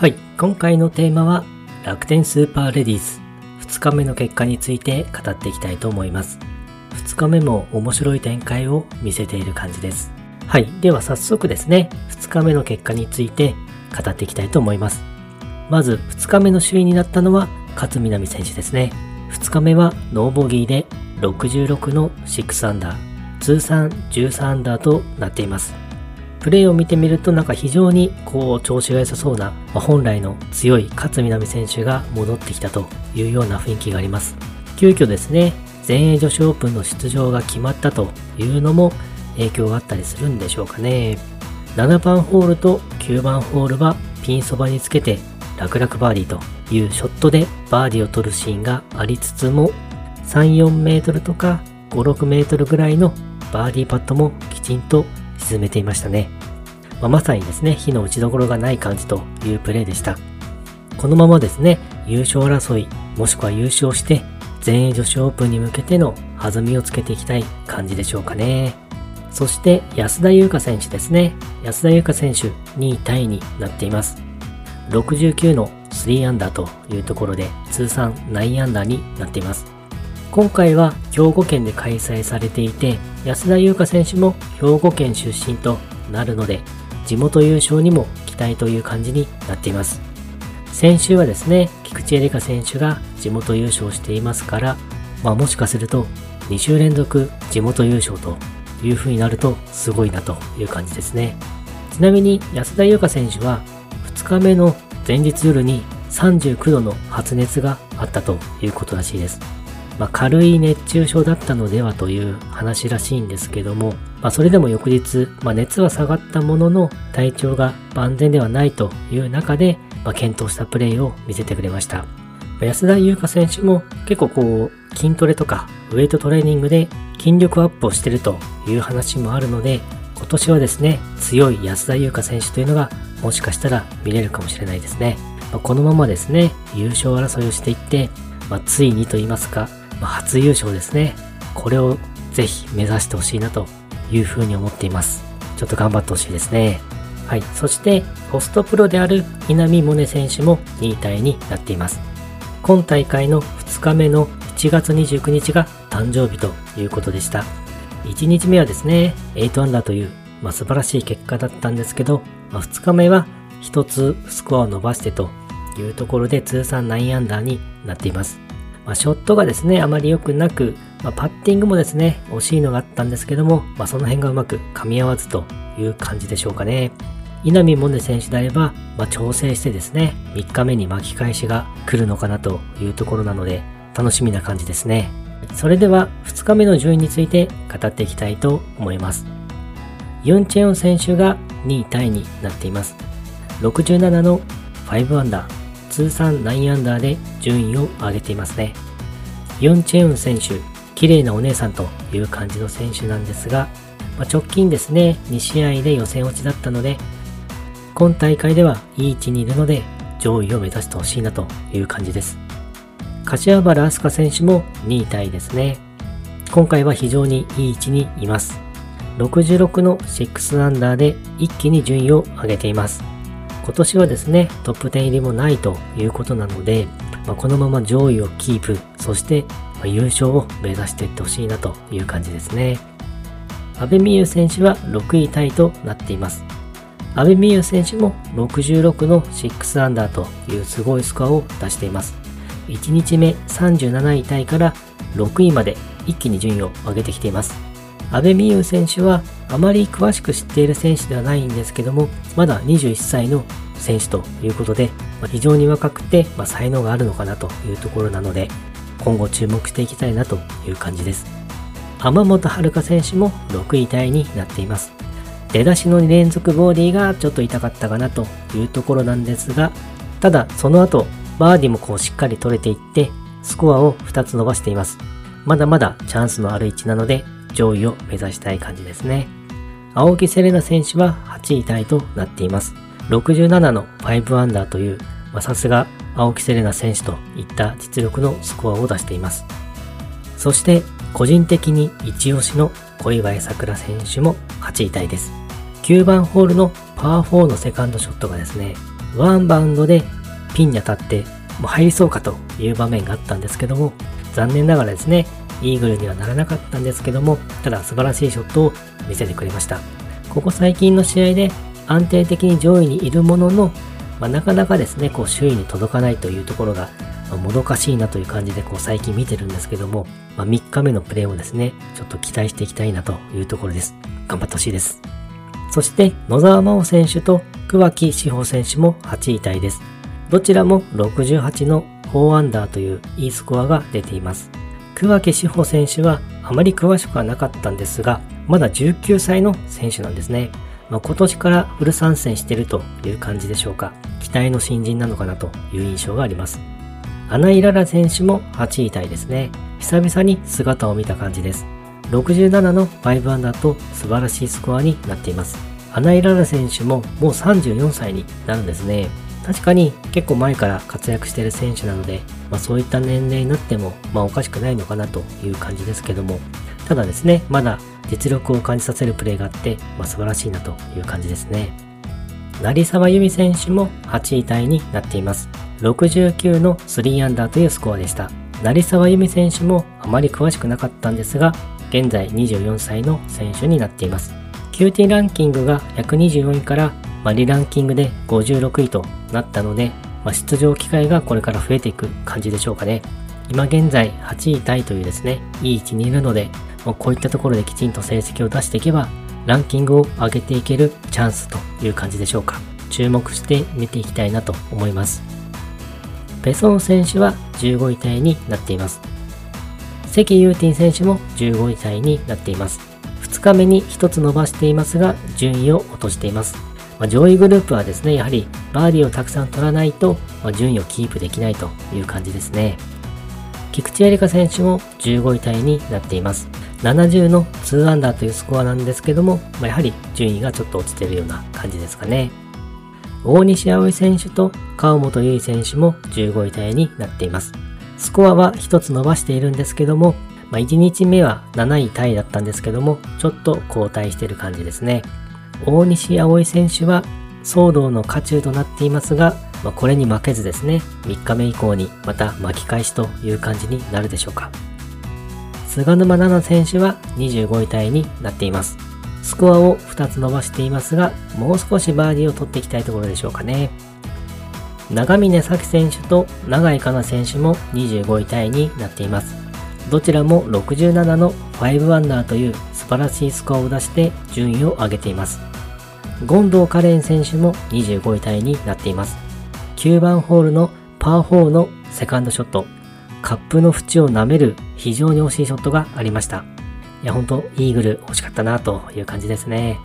はい、今回のテーマは楽天スーパーレディース2日目の結果について語っていきたいと思います。2日目も面白い展開を見せている感じです。はい、では早速ですね、2日目の結果について語っていきたいと思います。まず2日目の首位になったのは勝みなみ選手ですね。2日目はノーボギーで66の6アンダー、通算13アンダーとなっています。プレーを見てみるとなんか非常にこう調子が良さそうな、まあ、本来の強い勝みなみ選手が戻ってきたというような雰囲気があります。急遽ですね、全英女子オープンの出場が決まったというのも影響があったりするんでしょうかね。7番ホールと9番ホールはピンそばにつけて楽々バーディーというショットでバーディーを取るシーンがありつつも3、4メートルとか5、6メートルぐらいのバーディーパットもきちんと沈めていましたね。まあ、まさにですね、火の打ちどころがない感じというプレーでした。このままですね、優勝争い、もしくは優勝して、全英女子オープンに向けての弾みをつけていきたい感じでしょうかね。そして安田優香選手ですね。安田優香選手2位タイになっています。69の3アンダーというところで通算9アンダーになっています。今回は兵庫県で開催されていて、安田優香選手も兵庫県出身となるので、地元優勝にも期待という感じになっています。先週はですね、菊池絵里香選手が地元優勝していますから、まあもしかすると2週連続地元優勝という風になるとすごいなという感じですね。ちなみに安田優香選手は2日目の前日夜に39度の発熱があったということらしいです。まあ、軽い熱中症だったのではという話らしいんですけども、まあ、それでも翌日、まあ、熱は下がったものの体調が万全ではないという中で、ま検討したプレーを見せてくれました。安田優香選手も結構こう筋トレとかウェイトトレーニングで筋力アップをしてるという話もあるので今年はですね強い安田優香選手というのがもしかしたら見れるかもしれないですね、ま、このままですね優勝争いをしていって、ま、ついにと言いますか、初優勝ですね。これをぜひ目指してほしいなというふうに思っています。ちょっと頑張ってほしいですね。はい。そして、ホストプロである稲見萌寧選手も2位タイになっています。今大会の2日目の7月29日が誕生日ということでした。1日目はですね、8アンダーという、まあ、素晴らしい結果だったんですけど、まあ、2日目は1つスコアを伸ばしてというところで通算9アンダーになっています。まあ、ショットがですね、あまり良くなく、まあ、パッティングもですね、惜しいのがあったんですけども、まあ、その辺がうまく噛み合わずという感じでしょうかね。稲見萌寧選手であれば、まあ、調整してですね、3日目に巻き返しが来るのかなというところなので、楽しみな感じですね。それでは、2日目の順位について語っていきたいと思います。ユン・チェヨン選手が2位タイになっています。67の5アンダー、通算9アンダーで順位を上げていますね。ユン・チェウン選手、綺麗なお姉さんという感じの選手なんですが、まあ、直近ですね、2試合で予選落ちだったので、今大会ではいい位置にいるので、上位を目指してほしいなという感じです。柏原明日香選手も2位タイですね。今回は非常にいい位置にいます。66の6アンダーで一気に順位を上げています。今年はですね、トップ10入りもないということなので、まあ、このまま上位をキープ、そして、優勝を目指していってほしいなという感じですね。阿部美優選手は6位タイとなっています。阿部美優選手も66の6アンダーというすごいスコアを出しています。1日目37位タイから6位まで一気に順位を上げてきています。阿部美優選手はあまり詳しく知っている選手ではないんですけども、まだ21歳の選手ということで、まあ、非常に若くて、まあ、才能があるのかなというところなので、今後注目していきたいなという感じです。天本遥選手も6位タイになっています。出だしの2連続ボーディーがちょっと痛かったかなというところなんですが、ただその後、バーディーもこうしっかり取れていって、スコアを2つ伸ばしています。まだまだチャンスのある位置なので、上位を目指したい感じですね。青木セレナ選手は8位タイとなっています。67の5アンダーという、さすが青木セレナ選手といった実力のスコアを出しています。そして個人的に一押しの小祝さくら選手も8位タイです。9番ホールのパー4のセカンドショットがですね、ワンバウンドでピンに当たってもう入りそうかという場面があったんですけども、残念ながらですね、イーグルにはならなかったんですけども、ただ素晴らしいショットを見せてくれました。ここ最近の試合で安定的に上位にいるものの、まあ、なかなかですね、こう首位に届かないというところが、まあ、もどかしいなという感じでこう最近見てるんですけども、まあ、3日目のプレーをですね、ちょっと期待していきたいなというところです。頑張ってほしいです。そして、野沢真央選手と桑木志保選手も8位タイです。どちらも68の4アンダーという E スコアが出ています。桑木志保選手はあまり詳しくはなかったんですが、まだ19歳の選手なんですね。まあ、今年からフル参戦してるという感じでしょうか。期待の新人なのかなという印象があります。アナイララ選手も8位タイですね。久々に姿を見た感じです。67の5アンダーと素晴らしいスコアになっています。アナイララ選手ももう34歳になるんですね。確かに結構前から活躍している選手なので、まあ、そういった年齢になっても、まあ、おかしくないのかなという感じですけども、ただですね、まだ実力を感じさせるプレーがあって、まあ、素晴らしいなという感じですね。成沢由美選手も8位タイになっています。69の3アンダーというスコアでした。成沢由美選手もあまり詳しくなかったんですが、現在24歳の選手になっています。QT ランキングが124位からまあ、リランキングで56位となったので、まあ、出場機会がこれから増えていく感じでしょうかね。今現在8位タイというですね、いい位置にいるので、もうこういったところできちんと成績を出していけば、ランキングを上げていけるチャンスという感じでしょうか。注目して見ていきたいなと思います。ペソン選手は15位タイになっています。関ユーティン選手も15位タイになっています。2日目に1つ伸ばしていますが、順位を落としています。まあ、上位グループはですね、やはりバーディーをたくさん取らないと、まあ、順位をキープできないという感じですね。菊池絵里香選手も15位タイになっています。70の2アンダーというスコアなんですけども、まあ、やはり順位がちょっと落ちているような感じですかね。大西葵選手と川本結衣選手も15位タイになっています。スコアは1つ伸ばしているんですけども、まあ、1日目は7位タイだったんですけども、ちょっと後退している感じですね。大西葵選手は騒動の渦中となっていますが、まあ、これに負けずですね、3日目以降にまた巻き返しという感じになるでしょうか。菅沼奈々選手は25位タイになっています。スコアを2つ伸ばしていますが、もう少しバーディーを取っていきたいところでしょうかね。長峰咲選手と永井香奈選手も25位タイになっています。どちらも67の5アンダーという素晴らしいスコアを出して順位を上げています。権藤カレン選手も25位タイになっています。9番ホールのパー4のセカンドショット、カップの縁を舐める非常に惜しいショットがありました。いや、ほんと、イーグル惜しかったなという感じですね。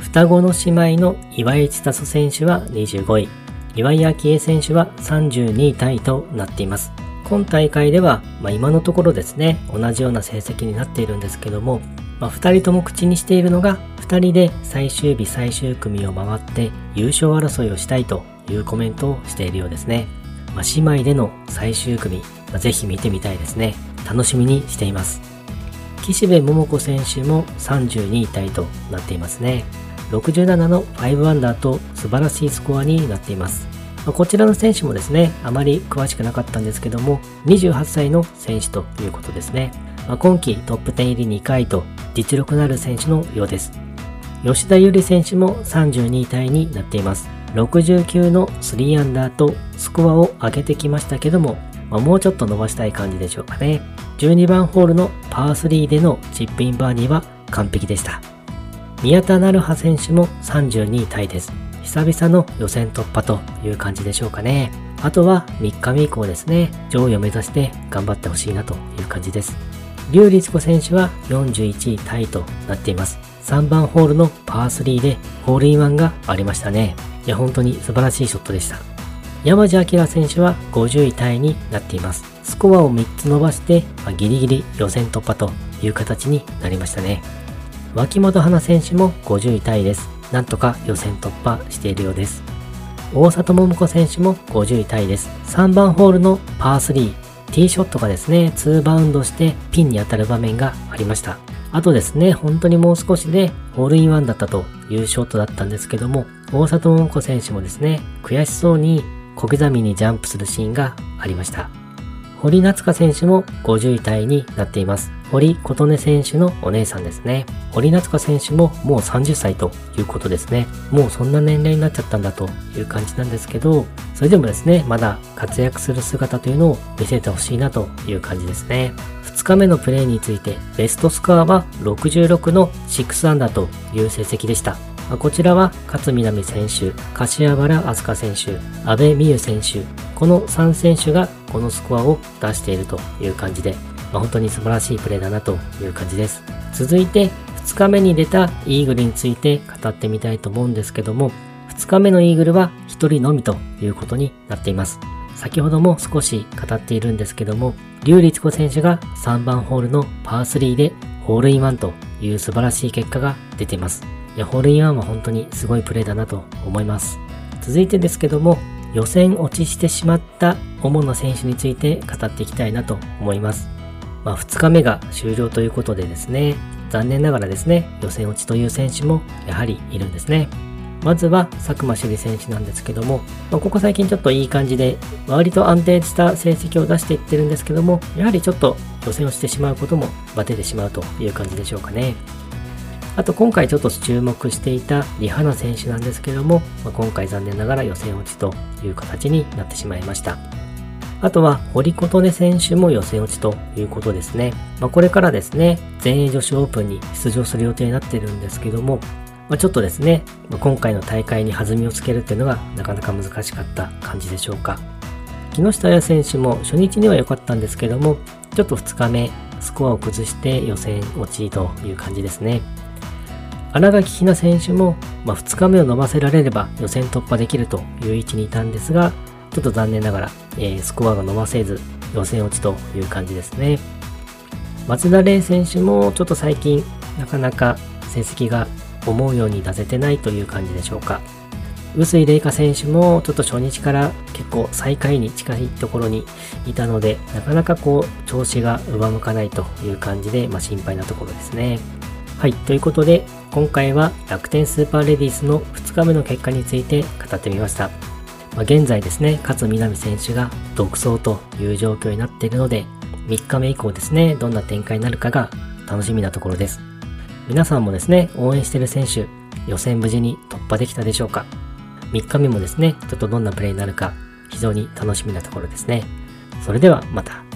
双子の姉妹の岩井千里選手は25位、岩井明恵選手は32位タイとなっています。今大会では、まあ、今のところですね、同じような成績になっているんですけども、まあ、2人とも口にしているのが2人で最終日最終組を回って優勝争いをしたいというコメントをしているようですね。まあ、姉妹での最終組、まあ、ぜひ見てみたいですね。楽しみにしています。岸辺桃子選手も32位タイとなっていますね。67の5アンダーと素晴らしいスコアになっています。こちらの選手もですね、あまり詳しくなかったんですけども、28歳の選手ということですね。まあ、今季トップ10入り2回と実力のある選手のようです。吉田優里選手も32位タイになっています。69の3アンダーとスコアを上げてきましたけども、まあ、もうちょっと伸ばしたい感じでしょうかね。12番ホールのパー3でのチップインバーディーは完璧でした。宮田成葉選手も32位タイです。久々の予選突破という感じでしょうかね。あとは3日目以降ですね、上位を目指して頑張ってほしいなという感じです。劉律子選手は41位タイとなっています。3番ホールのパー3でホールインワンがありましたね。いや、本当に素晴らしいショットでした。山地明選手は50位タイになっています。スコアを3つ伸ばして、まあ、ギリギリ予選突破という形になりましたね。脇本花選手も50位タイです。なんとか予選突破しているようです。大里桃子選手も50位タイです。3番ホールのパー3、ティーショットがですね、2バウンドしてピンに当たる場面がありました。あとですね、本当にもう少しでホールインワンだったというショットだったんですけども、大里桃子選手もですね、悔しそうに小刻みにジャンプするシーンがありました。堀夏香選手も50位タイになっています。堀琴音選手のお姉さんですね。堀夏香選手ももう30歳ということですね。もうそんな年齢になっちゃったんだという感じなんですけど、それでもですね、まだ活躍する姿というのを見せてほしいなという感じですね。2日目のプレーについて、ベストスコアは66の6アンダーという成績でした。こちらは勝みなみ選手、柏原明日香選手、阿部美優選手、この3選手がこのスコアを出しているという感じで、まあ、本当に素晴らしいプレーだなという感じです。続いて2日目に出たイーグルについて語ってみたいと思うんですけども、2日目のイーグルは1人のみということになっています。先ほども少し語っているんですけども、劉律子選手が3番ホールのパー3でホールインワンという素晴らしい結果が出ています。いや、ホールインワンは本当にすごいプレーだなと思います。続いてですけども、予選落ちしてしまった主な選手について語っていきたいなと思います。まあ、2日目が終了ということでですね、残念ながらですね、予選落ちという選手もやはりいるんですね。まずは佐久間朱里選手なんですけども、まあ、ここ最近ちょっといい感じで、割と安定した成績を出していってるんですけども、やはりちょっと予選をしてしまうことも出てしまうという感じでしょうかね。あと今回ちょっと注目していたリハナ選手なんですけども、まあ、今回残念ながら予選落ちという形になってしまいました。あとは、堀琴音選手も予選落ちということですね。まあ、これからですね、全英女子オープンに出場する予定になってるんですけども、まあ、ちょっとですね、ま今回の大会に弾みをつけるっていうのがなかなか難しかった感じでしょうか。木下彩選手も初日には良かったんですけども、ちょっと2日目、スコアを崩して予選落ちという感じですね。新垣ひな選手も、まあ、2日目を伸ばせられれば予選突破できるという位置にいたんですが、ちょっと残念ながら、えー、スコアが伸ばせず予選落ちという感じですね。松田玲選手もちょっと最近なかなか成績が思うように出せてないという感じでしょうか。臼井玲香選手もちょっと初日から結構最下位に近いところにいたので、なかなかこう調子が上向かないという感じで、まあ、心配なところですね。はい、ということで今回は楽天スーパーレディースの2日目の結果について語ってみました。まあ、現在ですね、勝みなみ選手が独走という状況になっているので、3日目以降ですね、どんな展開になるかが楽しみなところです。皆さんもですね、応援している選手、予選無事に突破できたでしょうか ?3 日目もですね、ちょっとどんなプレイになるか、非常に楽しみなところですね。それではまた。